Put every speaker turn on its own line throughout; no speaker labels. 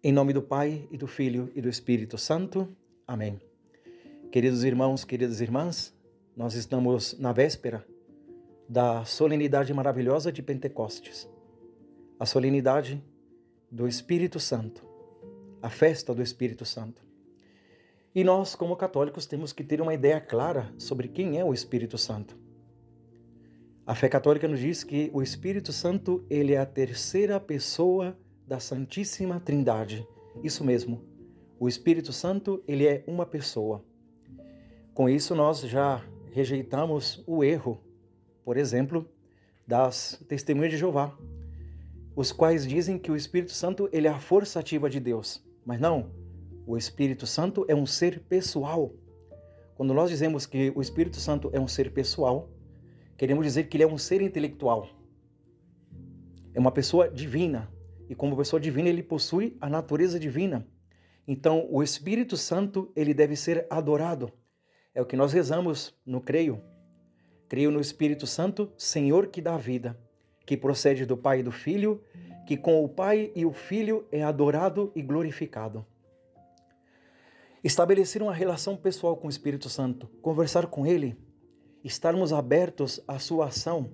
Em nome do Pai, e do Filho e do Espírito Santo. Amém. Queridos irmãos, queridas irmãs, nós estamos na véspera da solenidade maravilhosa de Pentecostes, a solenidade do Espírito Santo, a festa do Espírito Santo. E nós, como católicos, temos que ter uma ideia clara sobre quem é o Espírito Santo. A fé católica nos diz que o Espírito Santo ele é a terceira pessoa da Santíssima Trindade. Isso mesmo. O Espírito Santo, ele é uma pessoa. Com isso nós já rejeitamos o erro, por exemplo, das testemunhas de Jeová, os quais dizem que o Espírito Santo ele é a força ativa de Deus. Mas não, o Espírito Santo é um ser pessoal. Quando nós dizemos que o Espírito Santo é um ser pessoal, queremos dizer que ele é um ser intelectual. É uma pessoa divina, e como pessoa divina ele possui a natureza divina. Então, o Espírito Santo, ele deve ser adorado. É o que nós rezamos no creio. Creio no Espírito Santo, Senhor que dá vida, que procede do Pai e do Filho, que com o Pai e o Filho é adorado e glorificado. Estabelecer uma relação pessoal com o Espírito Santo, conversar com ele, estarmos abertos à sua ação.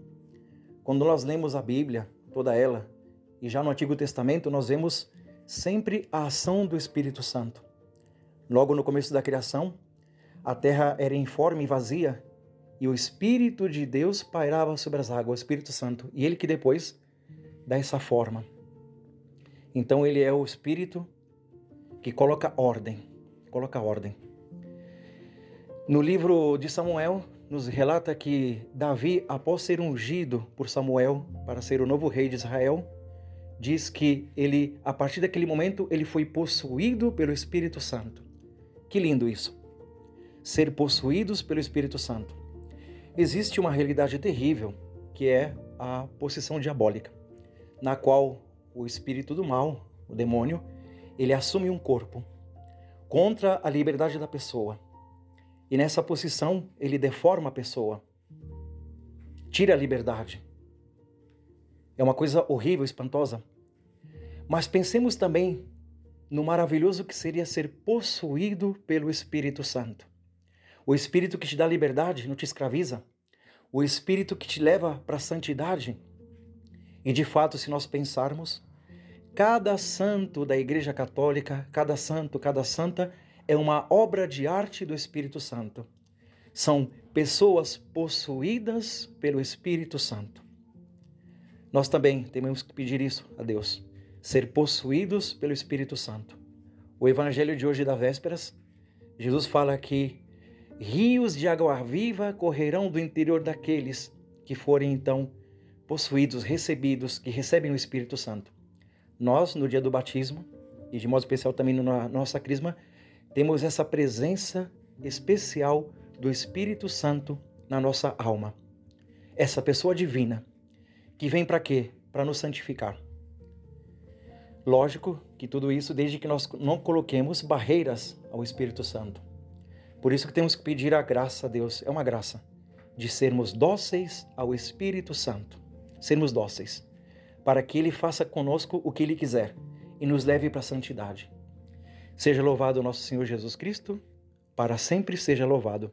Quando nós lemos a Bíblia, toda ela, e já no Antigo Testamento nós vemos sempre a ação do Espírito Santo. Logo no começo da criação, a terra era informe e vazia, e o Espírito de Deus pairava sobre as águas, o Espírito Santo, e ele que depois dá essa forma. Então ele é o Espírito que coloca ordem, coloca ordem. No livro de Samuel, nos relata que Davi, após ser ungido por Samuel para ser o novo rei de Israel, diz que ele, a partir daquele momento, ele foi possuído pelo Espírito Santo. Que lindo isso! Ser possuídos pelo Espírito Santo. Existe uma realidade terrível, que é a possessão diabólica, na qual o espírito do mal, o demônio, ele assume um corpo contra a liberdade da pessoa. E nessa posição, ele deforma a pessoa, tira a liberdade, é uma coisa horrível, espantosa. Mas pensemos também no maravilhoso que seria ser possuído pelo Espírito Santo. O Espírito que te dá liberdade, não te escraviza. O Espírito que te leva para a santidade. E de fato, se nós pensarmos, cada santo da Igreja Católica, cada santo, cada santa, é uma obra de arte do Espírito Santo. São pessoas possuídas pelo Espírito Santo. Nós também temos que pedir isso a Deus, ser possuídos pelo Espírito Santo. O evangelho de hoje da vésperas, Jesus fala que rios de água viva correrão do interior daqueles que forem então possuídos, recebidos, que recebem o Espírito Santo. Nós, no dia do batismo, e de modo especial também na nossa crisma, temos essa presença especial do Espírito Santo na nossa alma. Essa pessoa divina que vem para quê? Para nos santificar. Lógico que tudo isso desde que nós não coloquemos barreiras ao Espírito Santo. Por isso que temos que pedir a graça a Deus, é uma graça, de sermos dóceis ao Espírito Santo. Sermos dóceis, para que Ele faça conosco o que Ele quiser e nos leve para a santidade. Seja louvado nosso Senhor Jesus Cristo, para sempre seja louvado.